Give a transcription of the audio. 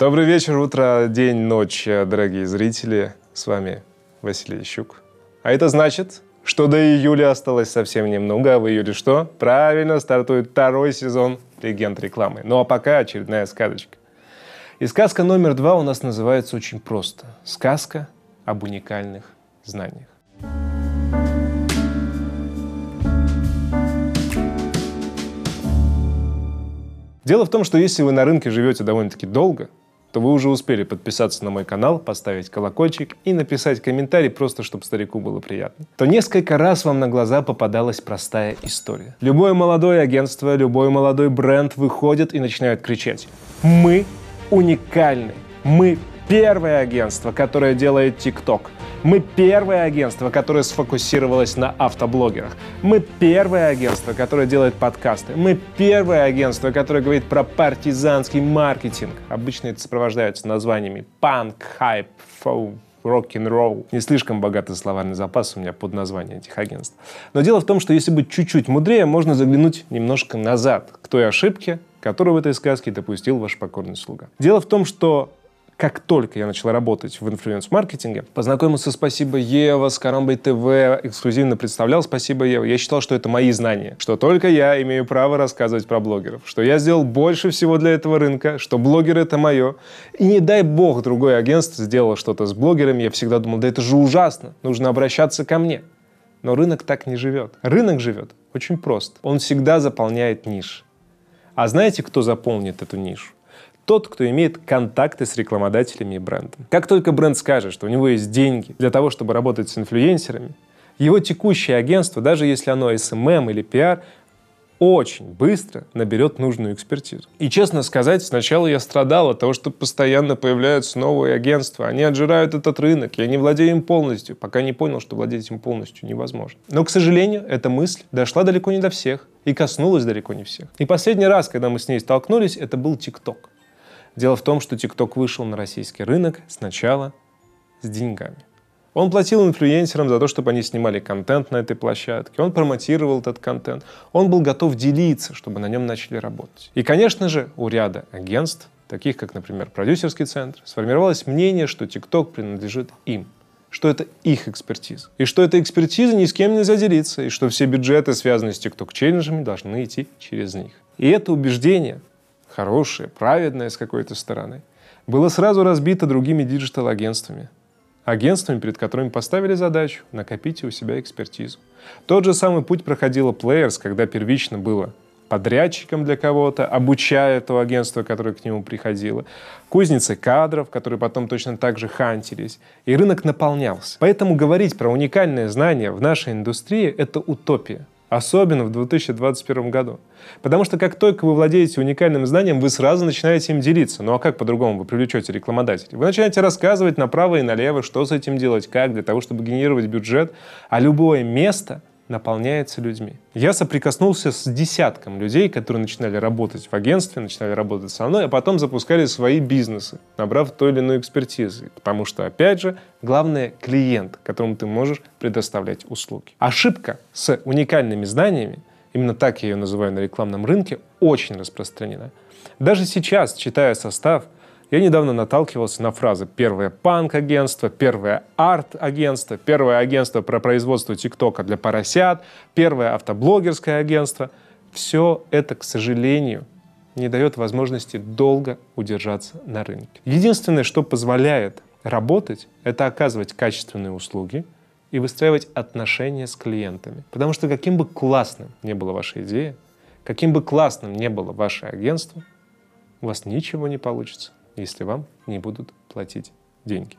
Добрый вечер, утро, день, ночь, дорогие зрители. С вами Василий Щук. А это значит, что до июля осталось совсем немного. А в июле что? Правильно, стартует второй сезон «Легенд рекламы». Ну а пока очередная сказочка. И сказка номер два у нас называется очень просто. Сказка об уникальных знаниях. Дело в том, что если вы на рынке живете довольно-таки долго, то вы уже успели подписаться на мой канал, поставить колокольчик и написать комментарий, просто чтобы старику было приятно. То несколько раз вам на глаза попадалась простая история. Любое молодое агентство, любой молодой бренд выходит и начинает кричать «Мы уникальны! Мы первое агентство, которое делает ТикТок!» Мы первое агентство, которое сфокусировалось на автоблогерах. Мы первое агентство, которое делает подкасты. Мы первое агентство, которое говорит про партизанский маркетинг. Обычно это сопровождается названиями панк, хайп, фоу, рок-н-ролл. Не слишком богатый словарный запас у меня под названием этих агентств. Но дело в том, что если быть чуть-чуть мудрее, можно заглянуть немножко назад к той ошибке, которую в этой сказке допустил ваш покорный слуга. Дело в том, что как только я начал работать в инфлюенс-маркетинге, познакомился «Спасибо, Ева», с Карамбой ТВ, эксклюзивно представлял «Спасибо, Ева». Я считал, что это мои знания, что только я имею право рассказывать про блогеров, что я сделал больше всего для этого рынка, что блогер — это мое. И не дай бог другое агентство сделало что-то с блогерами, я всегда думал, да это же ужасно, нужно обращаться ко мне. Но рынок так не живет. Рынок живет очень просто. Он всегда заполняет ниш. А знаете, кто заполнит эту нишу? Тот, кто имеет контакты с рекламодателями и брендом. Как только бренд скажет, что у него есть деньги для того, чтобы работать с инфлюенсерами, его текущее агентство, даже если оно SMM или PR, очень быстро наберет нужную экспертизу. И честно сказать, сначала я страдал от того, что постоянно появляются новые агентства. Они отжирают этот рынок, я не владею им полностью, пока не понял, что владеть им полностью невозможно. Но, к сожалению, эта мысль дошла далеко не до всех и коснулась далеко не всех. И последний раз, когда мы с ней столкнулись, это был ТикТок. Дело в том, что TikTok вышел на российский рынок сначала с деньгами. Он платил инфлюенсерам за то, чтобы они снимали контент на этой площадке. Он промотировал этот контент. Он был готов делиться, чтобы на нем начали работать. И, конечно же, у ряда агентств, таких как, например, продюсерский центр, сформировалось мнение, что TikTok принадлежит им что это их экспертиза. И что эта экспертиза ни с кем нельзя делиться, и что все бюджеты, связанные с TikTok-челленджами, должны идти через них. И это убеждение хорошее, праведное с какой-то стороны, было сразу разбито другими диджитал-агентствами. Агентствами, перед которыми поставили задачу накопить у себя экспертизу. Тот же самый путь проходила Players, когда первично было подрядчиком для кого-то, обучая это агентство, которое к нему приходило, кузницы кадров, которые потом точно так же хантились, и рынок наполнялся. Поэтому говорить про уникальное знание в нашей индустрии — это утопия. Особенно в 2021 году. Потому что как только вы владеете уникальным знанием, вы сразу начинаете им делиться. Ну а как по-другому вы привлечете рекламодателей? Вы начинаете рассказывать направо и налево, что с этим делать, как, для того, чтобы генерировать бюджет. А любое место наполняется людьми. Я соприкоснулся с десятком людей, которые начинали работать в агентстве, начинали работать со мной, а потом запускали свои бизнесы, набрав той или иной экспертизы. Потому что, опять же, главное — клиент, которому ты можешь предоставлять услуги. Ошибка с уникальными знаниями, именно так я ее называю на рекламном рынке, очень распространена. Даже сейчас, читая состав, я недавно наталкивался на фразы «первое панк-агентство», «первое арт-агентство», «первое агентство про производство ТикТока для поросят», «первое автоблогерское агентство». Все это, к сожалению, не дает возможности долго удержаться на рынке. Единственное, что позволяет работать, это оказывать качественные услуги и выстраивать отношения с клиентами. Потому что каким бы классным ни была ваша идея, каким бы классным ни было ваше агентство, у вас ничего не получится если вам не будут платить деньги.